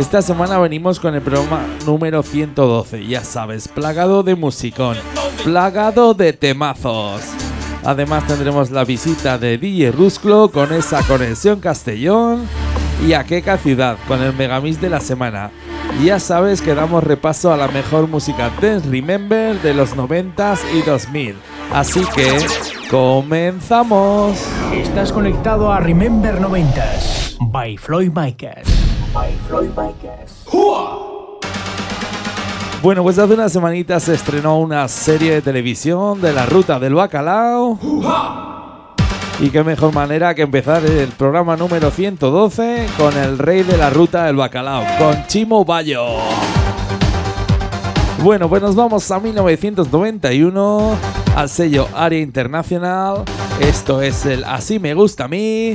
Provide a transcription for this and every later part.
Esta semana venimos con el programa número 112. Ya sabes, plagado de musicón. Plagado de temazos. Además tendremos la visita de DJ Rusclo con esa conexión Castellón y a Queca Ciudad con el Megamix de la semana. Ya sabes que damos repaso a la mejor música Dance Remember de los 90s y 2000. Así que comenzamos. Estás conectado a Remember 90s by Floyd Micas. By Floyd. Bueno, pues hace unas semanitas se estrenó una serie de televisión de la ruta del bacalao. Y qué mejor manera que empezar el programa número 112 con el rey de la ruta del bacalao, con Chimo Bayo. Bueno, pues nos vamos a 1991 al sello Área Internacional. Esto es el Así me gusta a mí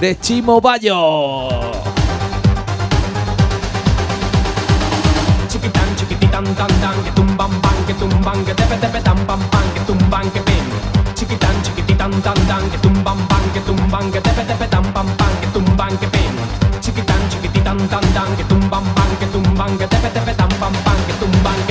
de Chimo Bayo. Chiquititán, tan, tan, que tumban, pan, que tumban, que tepe, tepe, tan, pam, pan, que tumban, que pin. Chiquitán, chiquititán, tan, tan, que tumban, pan, que tumban, que tepe, tepe, tan, pam, pan, que tumban, que pin. Chiquitán, chiquititán, tan, tan, que tumban, pan, que tumban, que tepe, tepe, tan, pam, pan, que tumban,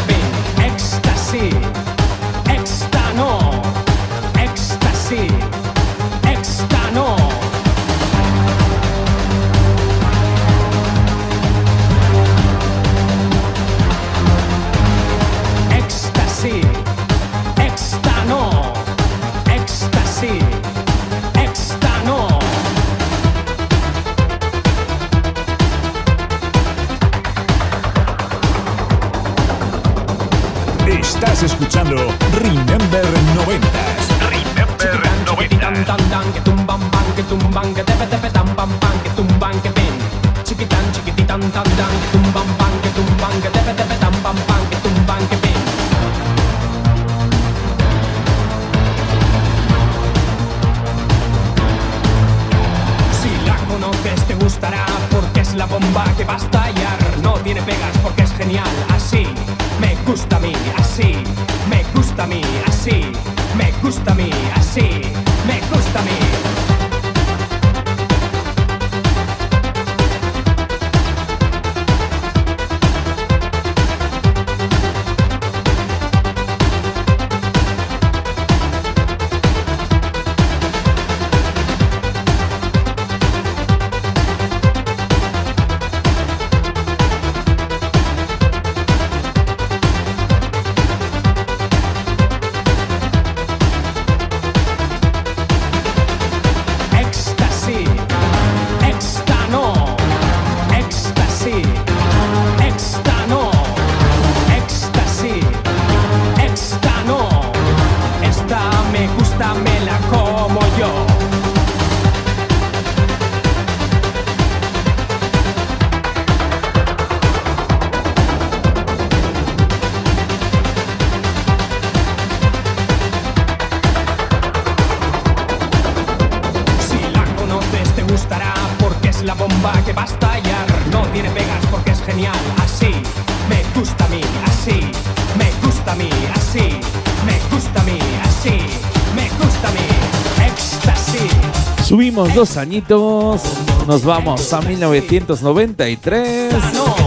dos añitos. Nos vamos a 1993.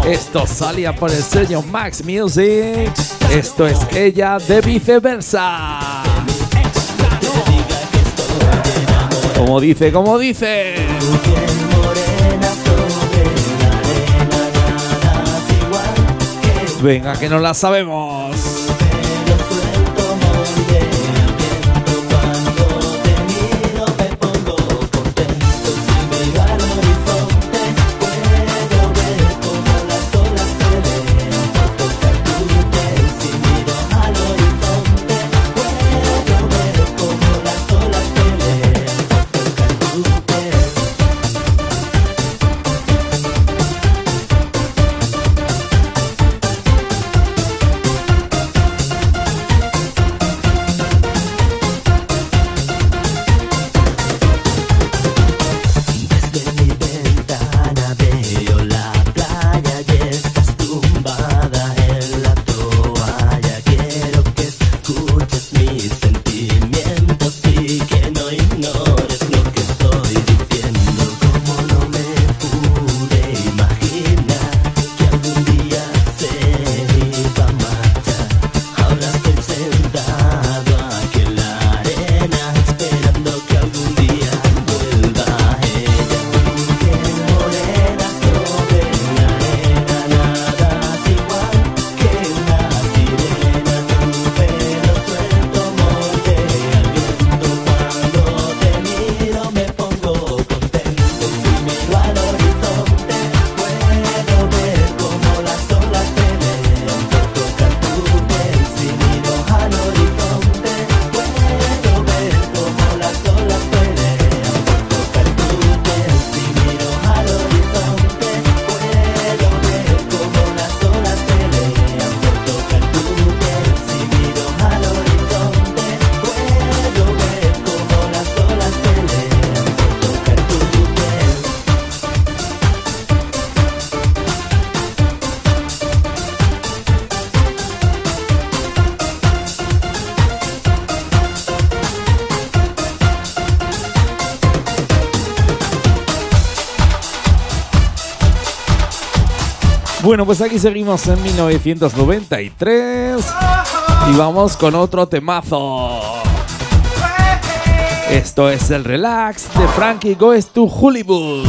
Esto salía por el sello Max Music. Esto es ella de viceversa. Como dice, como dice. Venga, que no la sabemos. Bueno, pues aquí seguimos en 1993 y vamos con otro temazo. Esto es el relax de Frankie Goes to Hollywood.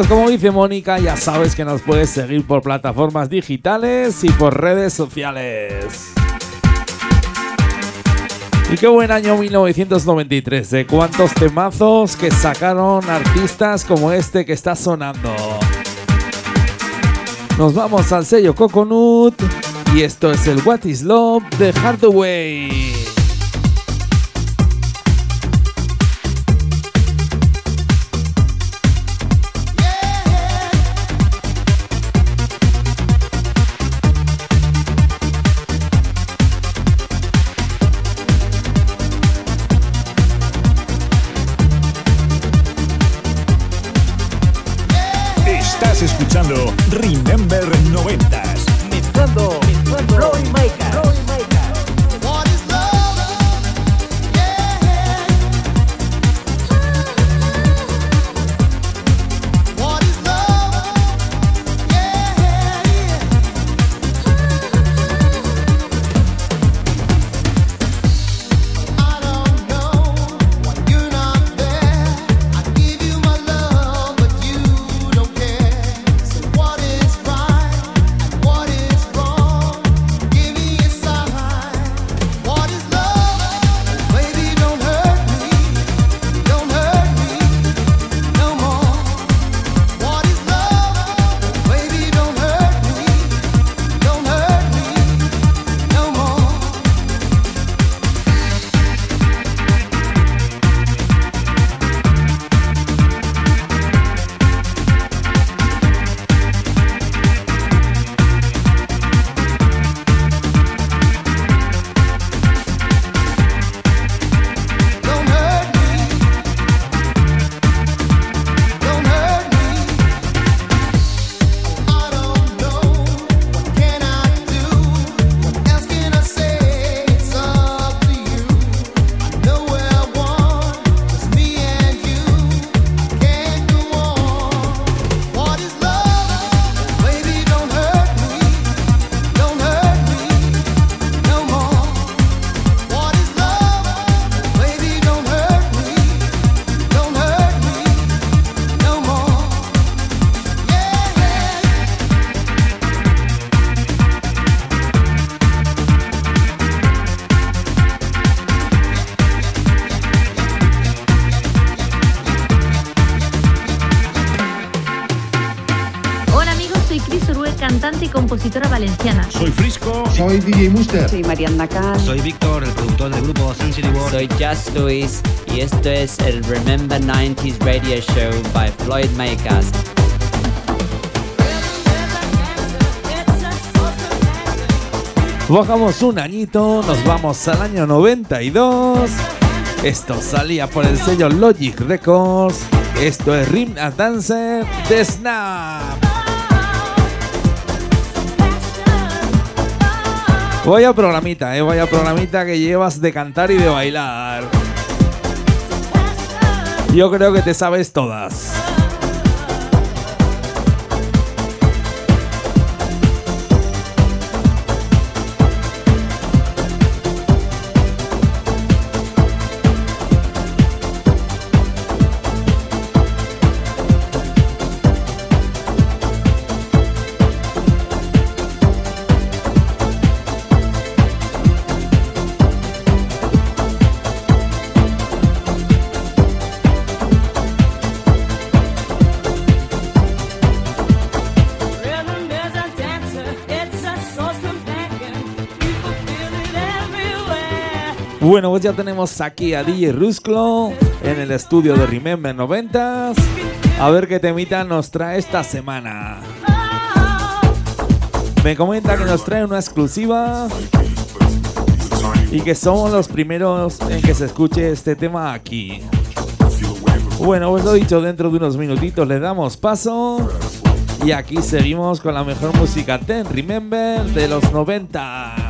Pues como dice Mónica, ya sabes que nos puedes seguir por plataformas digitales y por redes sociales. Y qué buen año 1993, de cuántos temazos que sacaron artistas como este que está sonando. Nos vamos al sello Coconut y esto es el What is Love de Hardaway. Soy DJ Muster. Soy Mariana Can. Soy Víctor, el productor del grupo Century World. Soy Just Luis y esto es el Remember 90s Radio Show by Floyd Makers. Bajamos un añito, nos vamos al año 92. Esto salía por el sello Logic Records. Esto es Rim a Dancer de Snap. Vaya programita, eh, vaya programita que llevas de cantar y de bailar. Yo creo que te sabes todas. Bueno, pues ya tenemos aquí a DJ Rusclo en el estudio de Remember 90s. A ver qué temita nos trae esta semana. Me comenta que nos trae una exclusiva y que somos los primeros en que se escuche este tema aquí. Bueno, pues lo dicho, dentro de unos minutitos le damos paso y aquí seguimos con la mejor música Ten Remember de los 90s.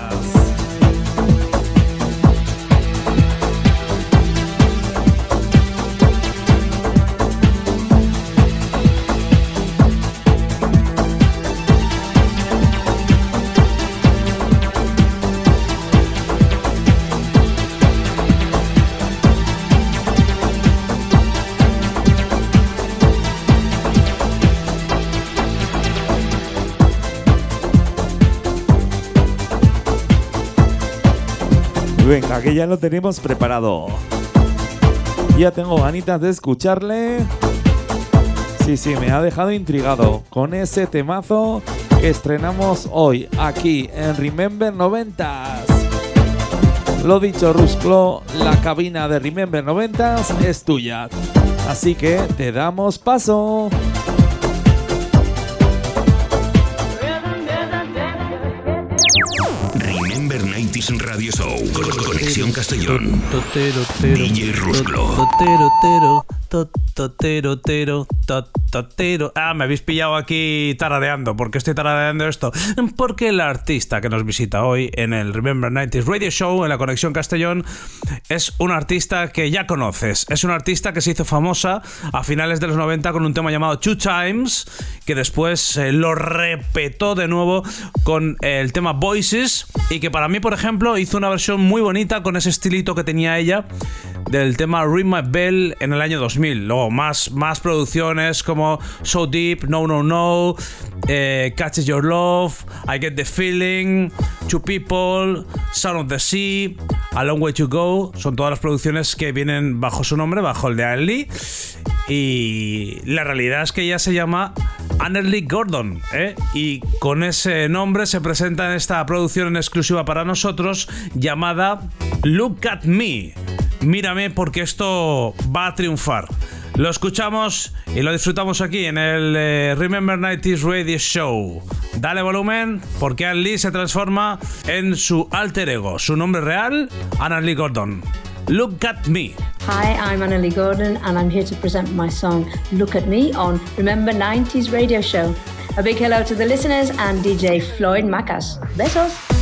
Venga, que ya lo tenemos preparado. Ya tengo ganitas de escucharle. Sí, sí, me ha dejado intrigado con ese temazo que estrenamos hoy aquí en Remember 90s. Lo dicho, Rusclo, la cabina de Remember 90s es tuya. Así que te damos paso. 90s Radio Show. Conexión Castellón. DJ Rusclo. Totero, tero, to- totero, tero. Ah, me habéis pillado aquí tarareando. ¿Por qué estoy tarareando esto? Porque el artista que nos visita hoy en el Remember 90s Radio Show en la Conexión Castellón es un artista que ya conoces. Es un artista que se hizo famosa a finales de los 90 con un tema llamado Two Times, que después eh, lo repetó de nuevo con el tema Voices y que para mí, por ejemplo, hizo una versión muy bonita con ese estilito que tenía ella del tema Ring My Bell en el año 2000. Luego más, más producciones como So Deep, No No No, eh, Catches Your Love, I Get the Feeling, Two People, Sound of the Sea, A Long Way to Go. Son todas las producciones que vienen bajo su nombre, bajo el de Anne. Y la realidad es que ella se llama Annerly Gordon, ¿eh? y con ese nombre se presenta en esta producción en exclusiva para nosotros llamada Look at Me. Mírame porque esto va a triunfar. Lo escuchamos y lo disfrutamos aquí en el eh, Remember 90s Radio Show. Dale volumen porque Ann Lee se transforma en su alter ego, su nombre real, Anna Lee Gordon. Look at Me. Hi, I'm Annalie Gordon, and I'm here to present my song Look at Me on Remember 90s Radio Show. A big hello to the listeners and DJ Floyd Macas. Besos!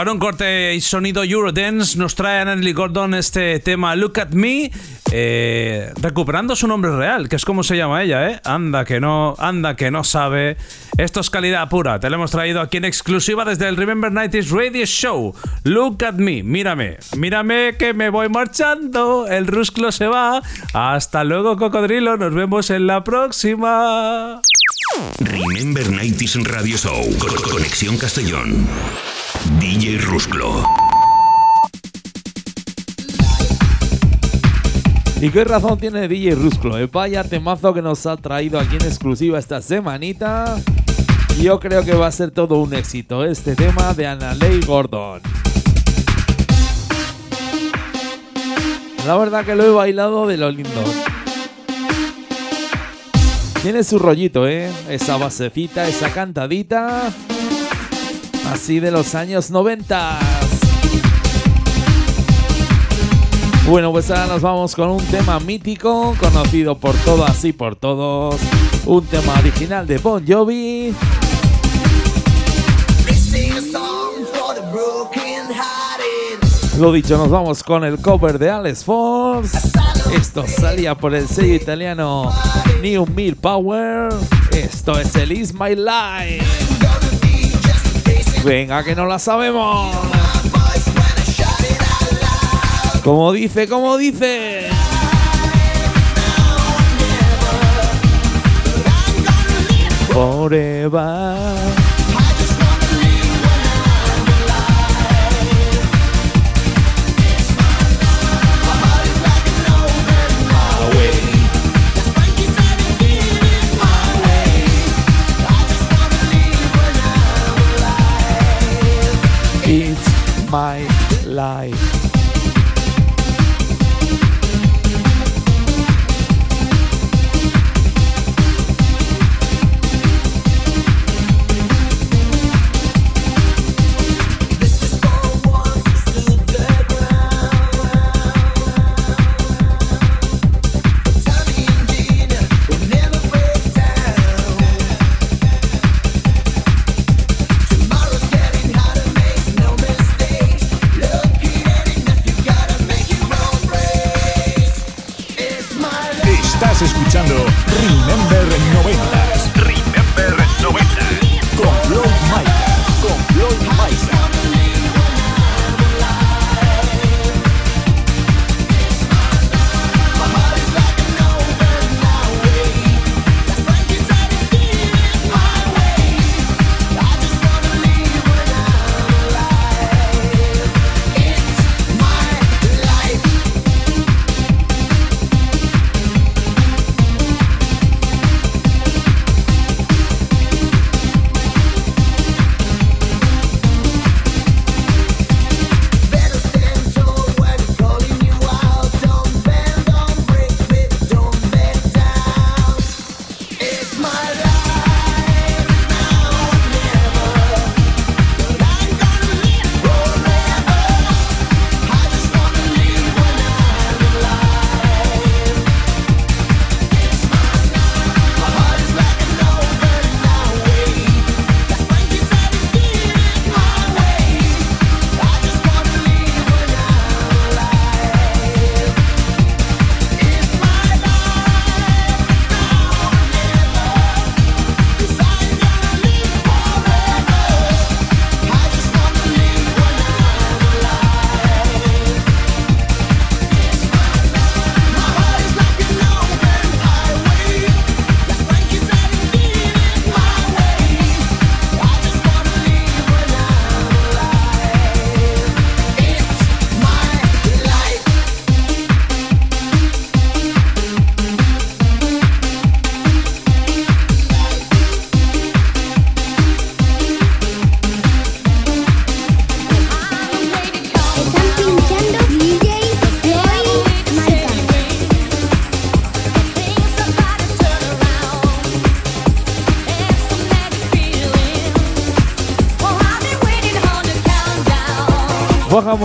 Con un corte y sonido Eurodance nos trae Nelly Gordon este tema Look at Me, eh, recuperando su nombre real, que es como se llama ella, ¿eh? Anda que no, anda que no sabe. Esto es calidad pura, te lo hemos traído aquí en exclusiva desde el Remember 90s Radio Show. Look at me, mírame, mírame que me voy marchando, el rusclo se va. Hasta luego, cocodrilo, nos vemos en la próxima. Remember 90s Radio Show. Con- Conexión Castellón. DJ Rusclo. ¿Y qué razón tiene DJ Rusclo? eh? Vaya temazo que nos ha traído aquí en exclusiva esta semanita. Yo creo que va a ser todo un éxito este tema de Analei Gordon. La verdad que lo he bailado de lo lindo. Tiene su rollito, ¿eh? Esa basecita, esa cantadita. Así de los años 90. Bueno, pues ahora nos vamos con un tema mítico, conocido por todas y por todos. Un tema original de Bon Jovi. Lo dicho, nos vamos con el cover de Alex Force. Esto salía por el sello italiano New Mill Power. Esto es el Is My Life. Venga, que no la sabemos. Como dice, como dice. Forever. My life.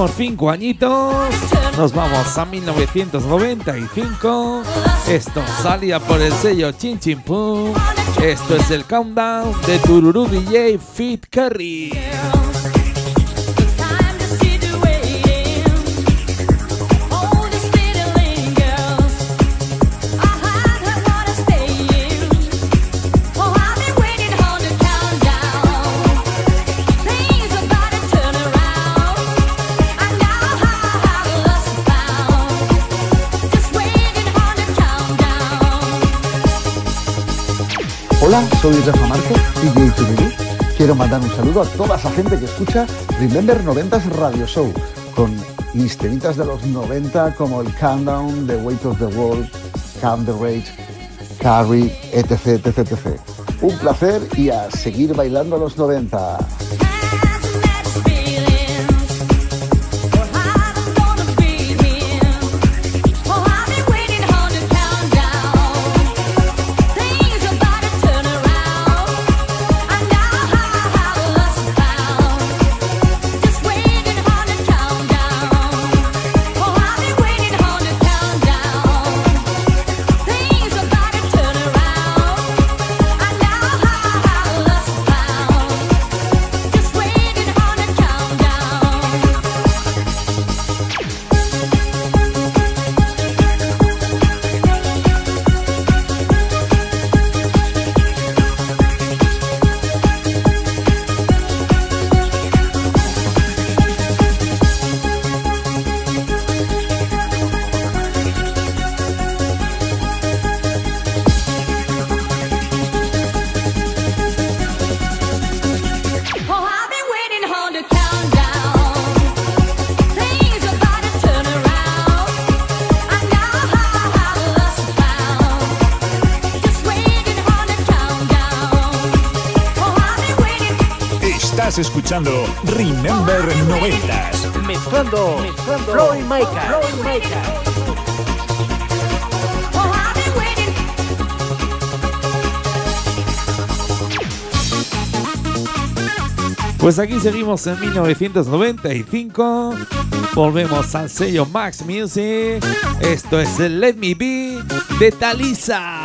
Cinco añitos. Nos vamos a 1995. Esto salía por el sello Chin Chin Pum. Esto es el countdown de Tururú DJ Fit Curry. Soy Rafa Márquez, DJ. Quiero mandar un saludo a toda esa gente que escucha Remember 90s Radio Show con mis temitas de los 90 como el Countdown, The Weight of the World, Calm the Rage, Carrie, etc, etc, etc. Un placer y a seguir bailando a los 90. Escuchando Remember 90s. Mezclando, mezclando Floyd Micah. Floyd waiting. Pues aquí seguimos en 1995. Volvemos al sello Max Music. Esto es el Let Me Be de Talisa.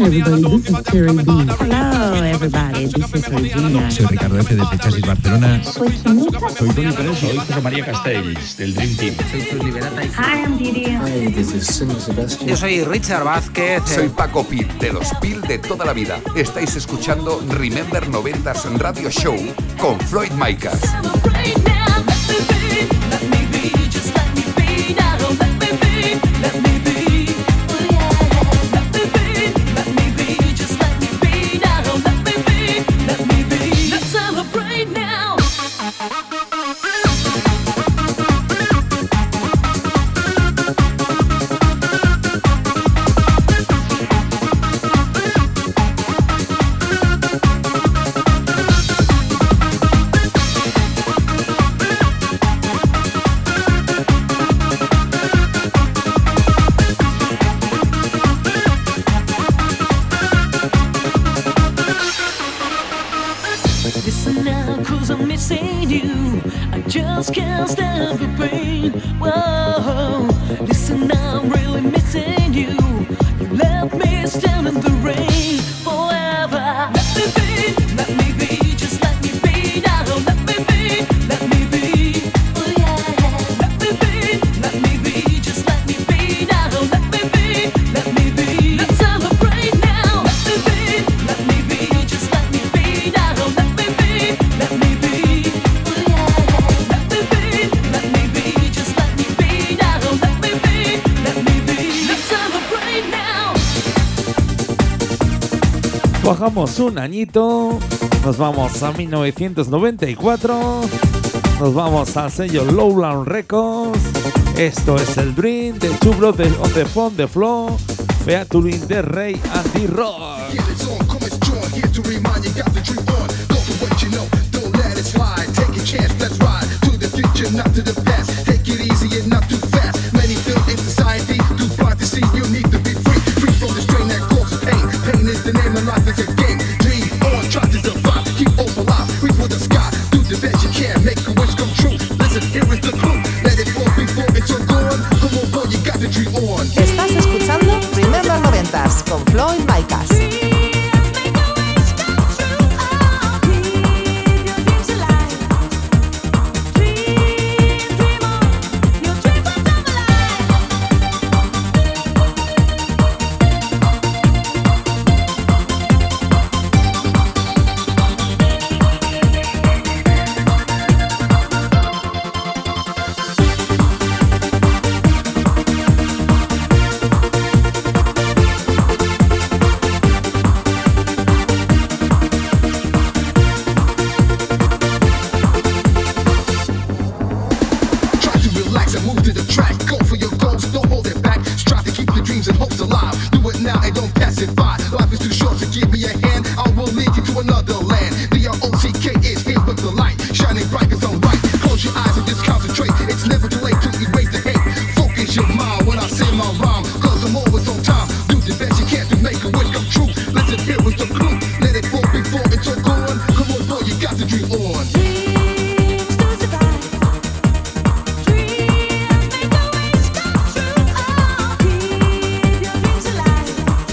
Lovers. Hi everybody, this is Terry B. Hello everybody, this is Regina. Soy Ricardo F. de Chasis Barcelona. Soy Ginita. Soy Tony Pérez. Soy José María Castells, del Dream Team. Soy Cruz Liberata. Hi, I'm Didi. Yo soy Richard Vázquez. Soy Paco Pil, de los Pil de toda la vida. Estáis escuchando Remember 90s Radio Show con Floyd Micas. Un añito, nos vamos a 1994, nos vamos al sello Lowland Records. Esto es el Dream de Chubro de On the Phone de Flow, featuring de Rey Andy Rock. Get it on,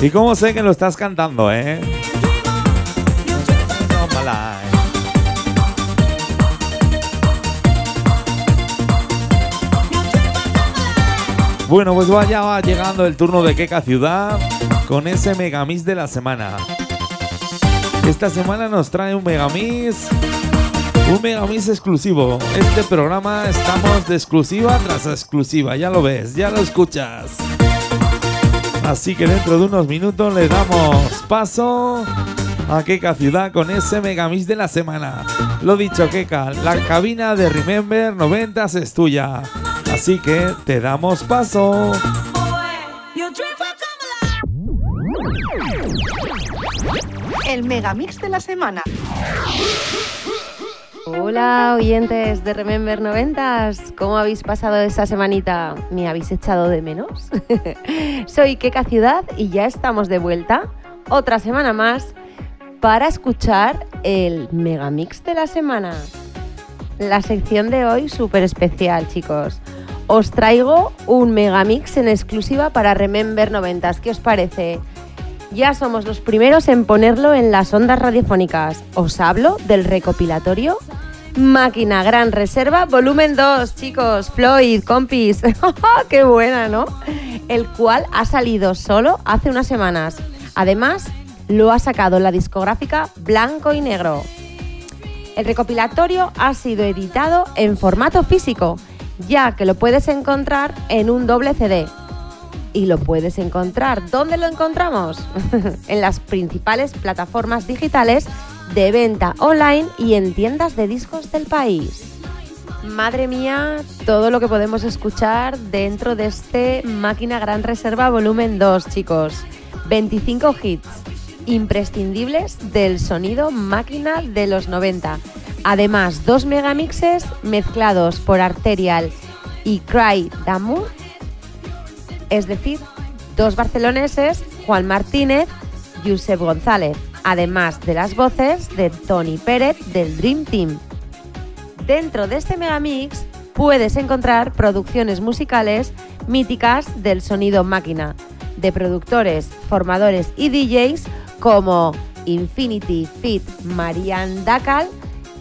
¿Y cómo sé que lo estás cantando, eh? Bueno, pues vaya va llegando el turno de Queca Ciudad con ese Megamix de la semana. Esta semana nos trae un Megamix, un Megamix exclusivo. Este programa estamos de exclusiva tras exclusiva, ya lo ves, ya lo escuchas. Así que dentro de unos minutos le damos paso a Keka Ciudad con ese Megamix de la semana. Lo dicho, Keka, la cabina de Remember 90 es tuya. Así que te damos paso. El megamix de la semana. Hola oyentes de Remember 90s, ¿cómo habéis pasado esta semanita? ¿Me habéis echado de menos? Soy Keka Ciudad y ya estamos de vuelta, otra semana más, para escuchar el Megamix de la semana. La sección de hoy súper especial, chicos. Os traigo un Megamix en exclusiva para Remember 90s. ¿Qué os parece? Ya somos los primeros en ponerlo en las ondas radiofónicas. Os hablo del recopilatorio Máquina Gran Reserva Volumen 2, chicos, Floyd, compis. ¡Qué buena, ¿no? El cual ha salido solo hace unas semanas. Además, lo ha sacado la discográfica Blanco y Negro. El recopilatorio ha sido editado en formato físico, ya que lo puedes encontrar en un doble CD. Y lo puedes encontrar. ¿Dónde lo encontramos? en las principales plataformas digitales de venta online y en tiendas de discos del país. Madre mía, todo lo que podemos escuchar dentro de este Máquina Gran Reserva Volumen 2, chicos. 25 hits imprescindibles del sonido máquina de los 90. Además, dos megamixes mezclados por Arterial y Cry Damu, es decir, dos barceloneses, Juan Martínez, Josep González, además de las voces de Tony Pérez del Dream Team. Dentro de este megamix puedes encontrar producciones musicales míticas del sonido máquina, de productores, formadores y DJs como Infinity Fit Marian Dacal,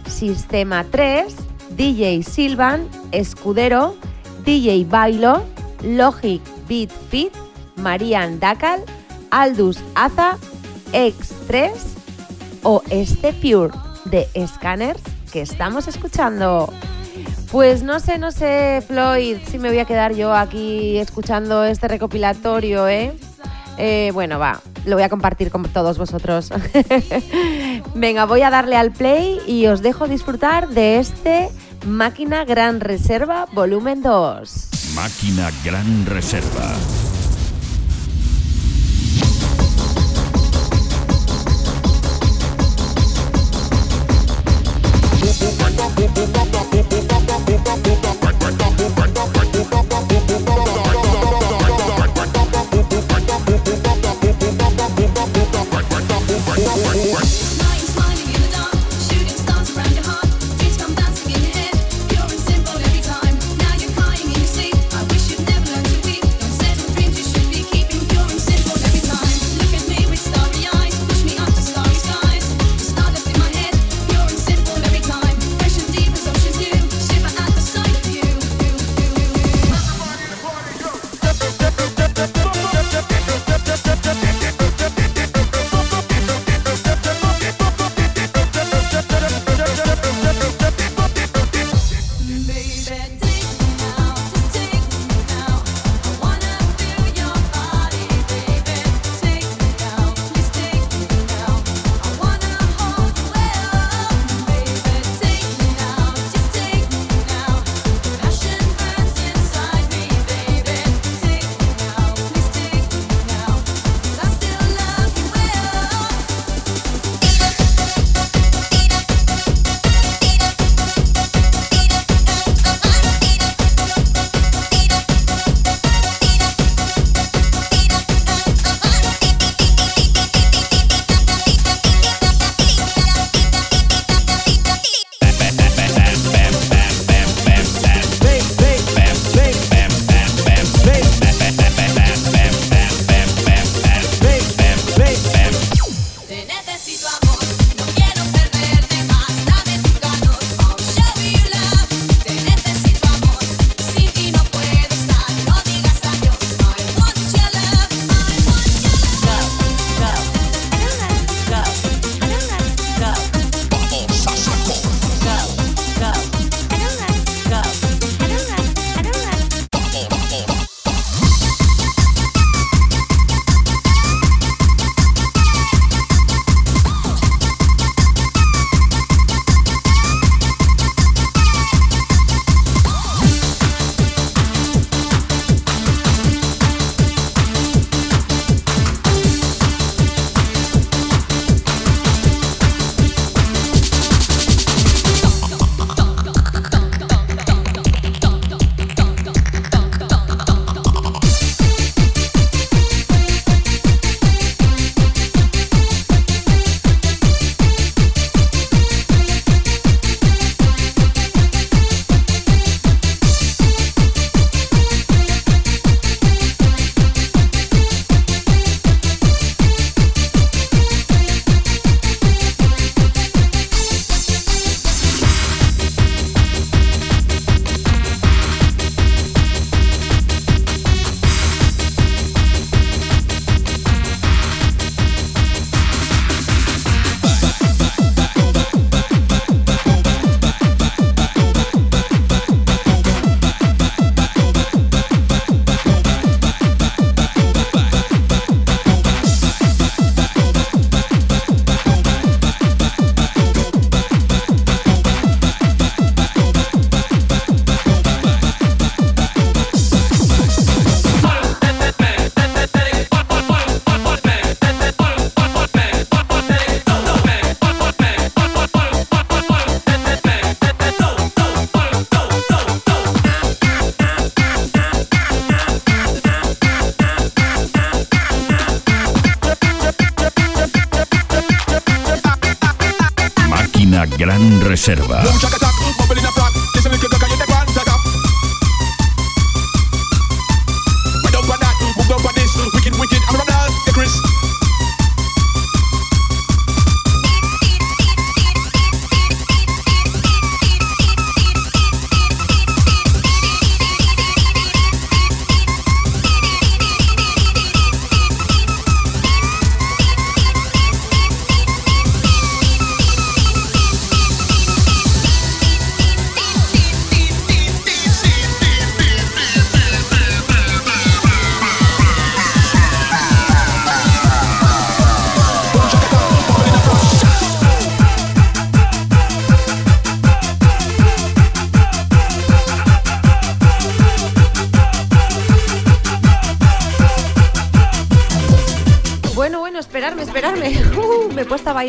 Sistema 3, DJ Silvan, Escudero, DJ Bailo, Logic Beat Fit, Marian Dacal, Aldus Aza, X3 o este Pure de Scanners que estamos escuchando. Pues no sé, no sé, Floyd, si me voy a quedar yo aquí escuchando este recopilatorio, ¿eh? Eh, bueno, va, lo voy a compartir con todos vosotros. Venga, voy a darle al play y os dejo disfrutar de este Máquina Gran Reserva Volumen 2. Máquina Gran Reserva.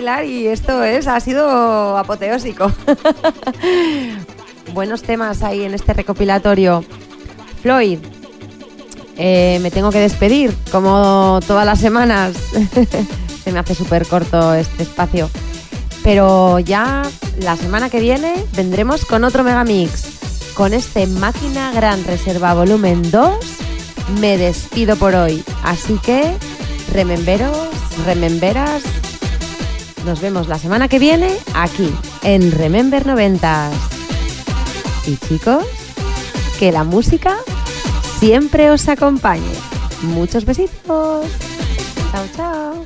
Y esto es, ha sido apoteósico. Buenos temas ahí en este recopilatorio. Floyd, eh, me tengo que despedir, como todas las semanas. Se me hace súper corto este espacio. Pero ya la semana que viene vendremos con otro megamix. Con este Máquina Gran Reserva Volumen 2 me despido por hoy. Así que, rememberos, rememberas, nos vemos la semana que viene aquí en Remember 90. Y chicos, que la música siempre os acompañe. Muchos besitos. Chao, chao.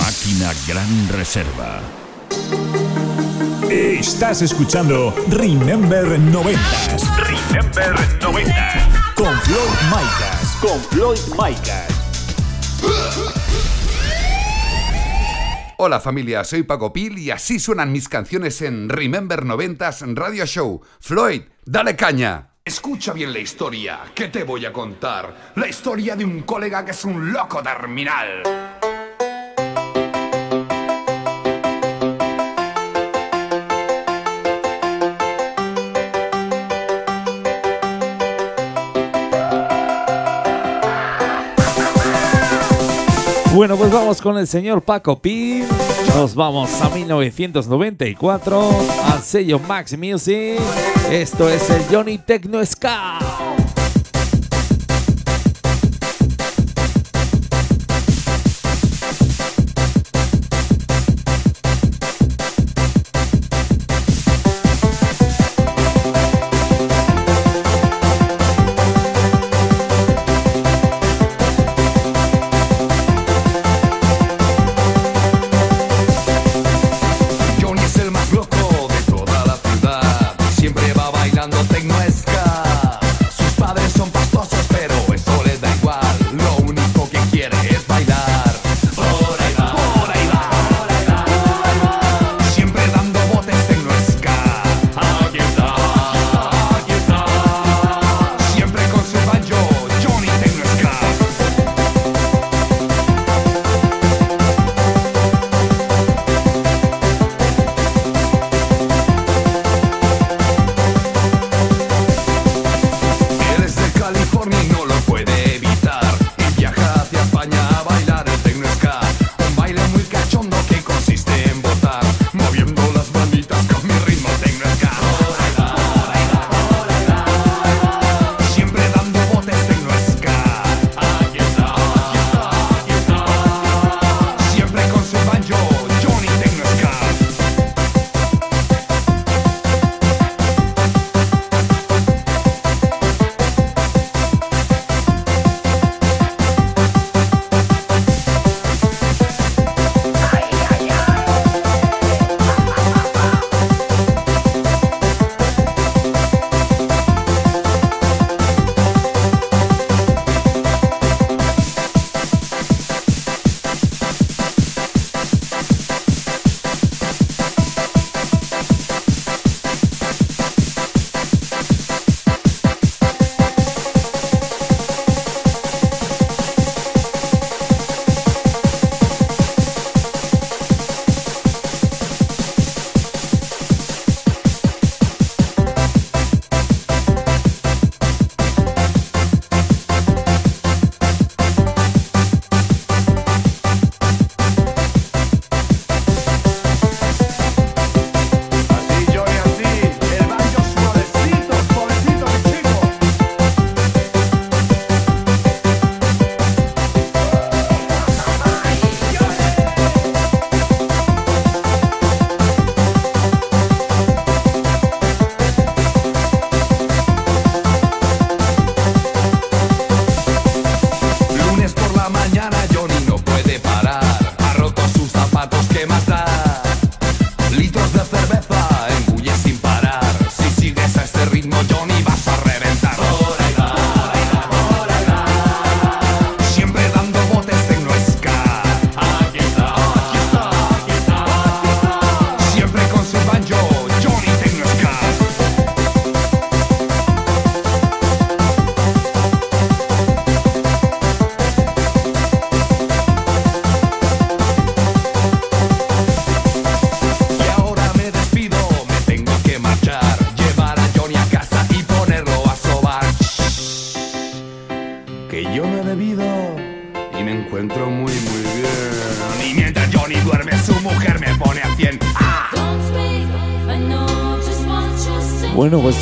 Máquina Gran Reserva. Estás escuchando Remember 90 Remember 90. con Floyd Micas. Con Floyd Micas. Hola familia, soy Paco Pil y así suenan mis canciones en Remember 90s Radio Show. Floyd, dale caña. Escucha bien la historia que te voy a contar. La historia de un colega que es un loco terminal. Bueno, pues vamos con el señor Paco P. Nos vamos a 1994 al sello Max Music. Esto es el Johnny Techno Ska.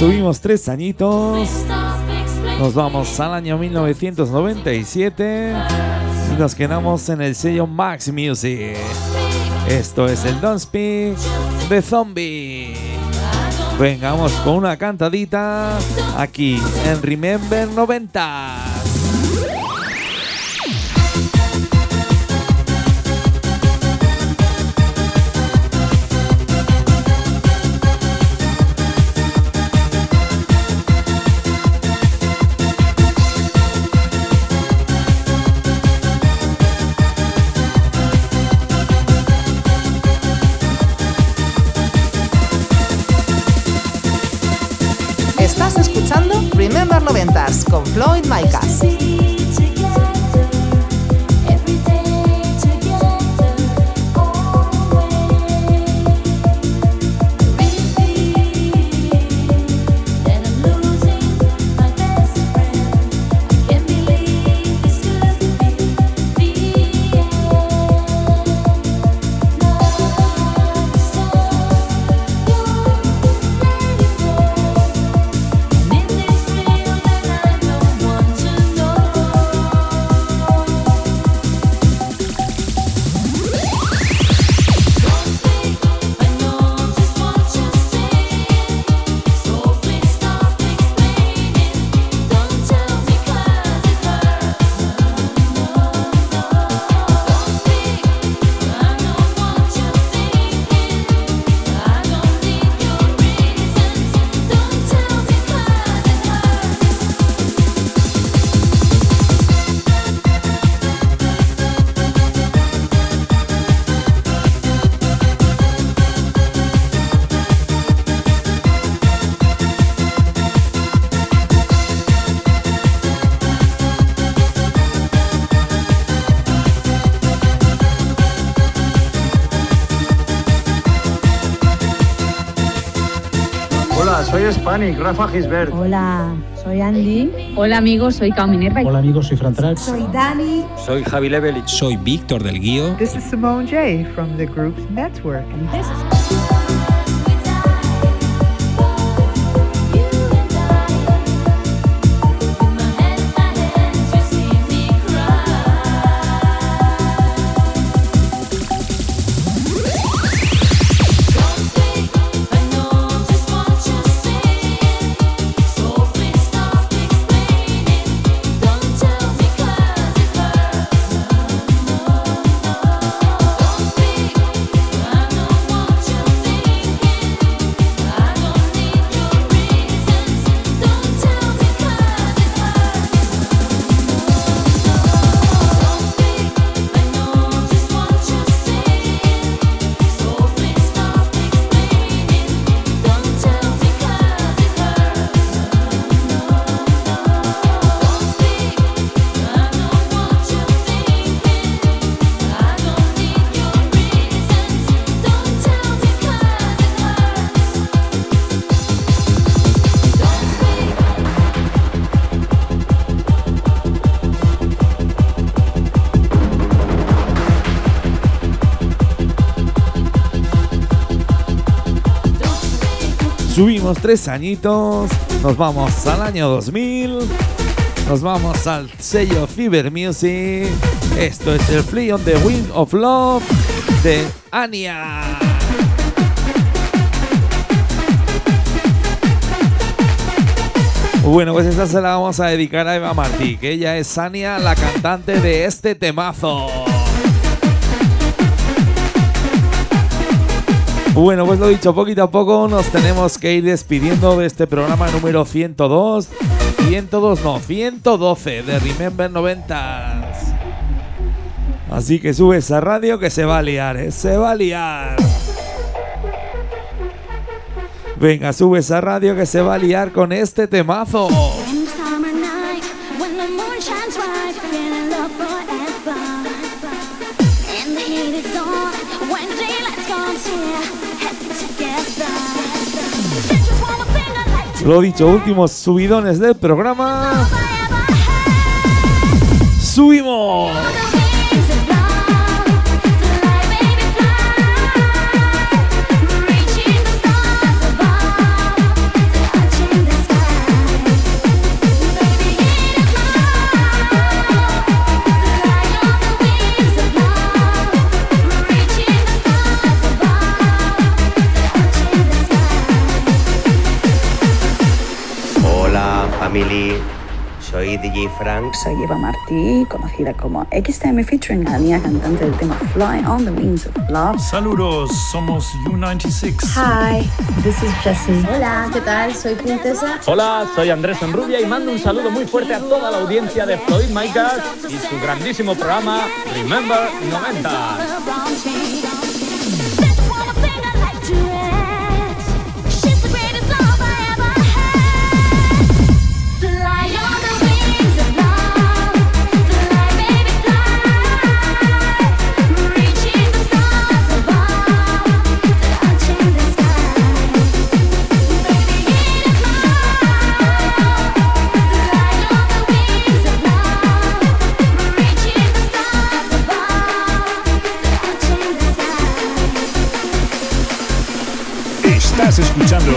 Subimos tres añitos. Nos vamos al año 1997 y nos quedamos en el sello Max Music. Esto es el Don't Speak de Zombie. Vengamos con una cantadita aquí en Remember 90. Rafa Gisbert. Hola, soy Andy. Hola amigos, soy Cao Minerva. Hola amigos, soy Fran Trax. Soy Dani. Soy Javi Levelich. Soy Víctor del Guío. This is Simone J from the group's Network. Subimos tres añitos, nos vamos al año 2000, nos vamos al sello Fever Music. Esto es el Flee on the Wind of Love de Anya. Bueno, pues esta se la vamos a dedicar a Eva Martí, que ella es Ania, la cantante de este temazo. Bueno, pues lo dicho, poquito a poco nos tenemos que ir despidiendo de este programa número 102. 102, no, 112 de Remember 90. Así que sube esa radio que se va a liar, ¿eh? se va a liar. Venga, sube esa radio que se va a liar con este temazo. Lo dicho, últimos subidones del programa. ¡Subimos! Soy DJ Frank. Soy Eva Martí, conocida como XTM featuring la niña cantante del tema Fly on the Wings of Love. Saludos, somos U96. Hi, this is Jessie. Hola, ¿qué tal? Soy Princesa. Hola, soy Andrés Enrubia y mando un saludo muy fuerte a toda la audiencia de Floyd Micas y su grandísimo programa Remember 90. Escuchando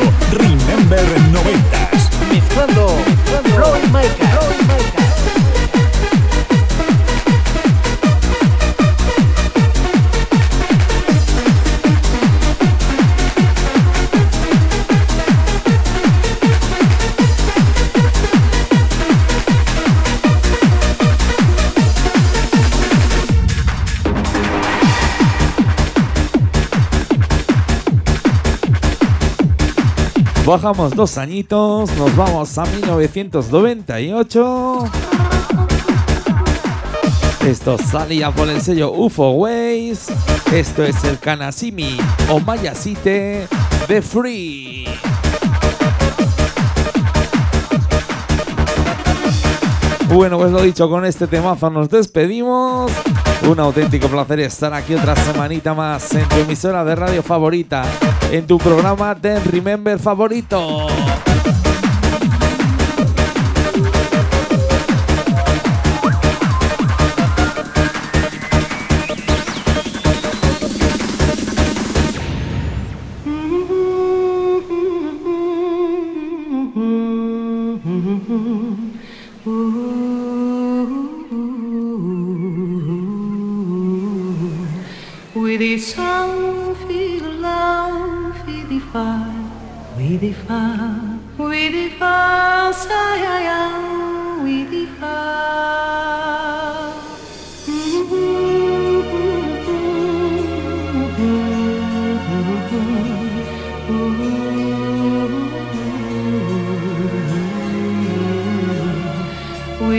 Bajamos dos añitos, nos vamos a 1998. Esto salía por el sello UFO Ways. Esto es el Kanashimi o Mayasite de Free. Bueno, pues lo dicho, con este temazo nos despedimos. Un auténtico placer estar aquí otra semanita más en tu emisora de radio favorita, en tu programa de Remember favorito.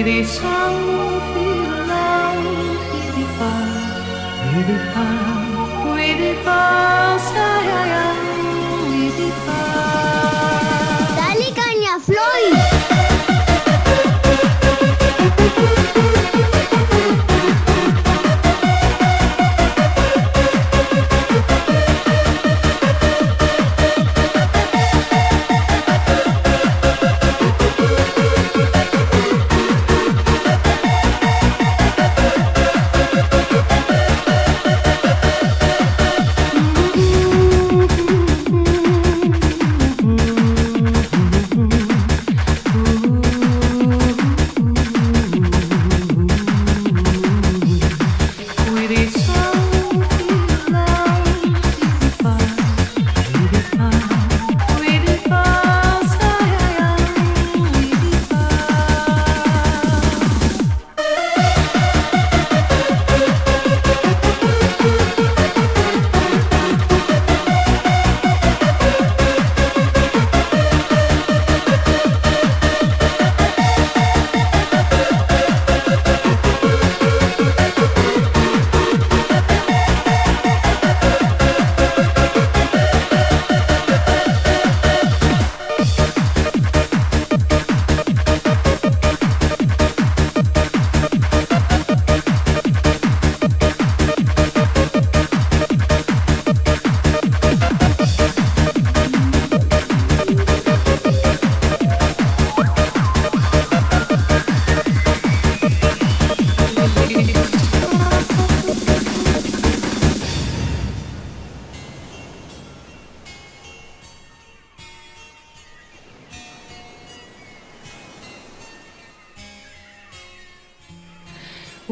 With this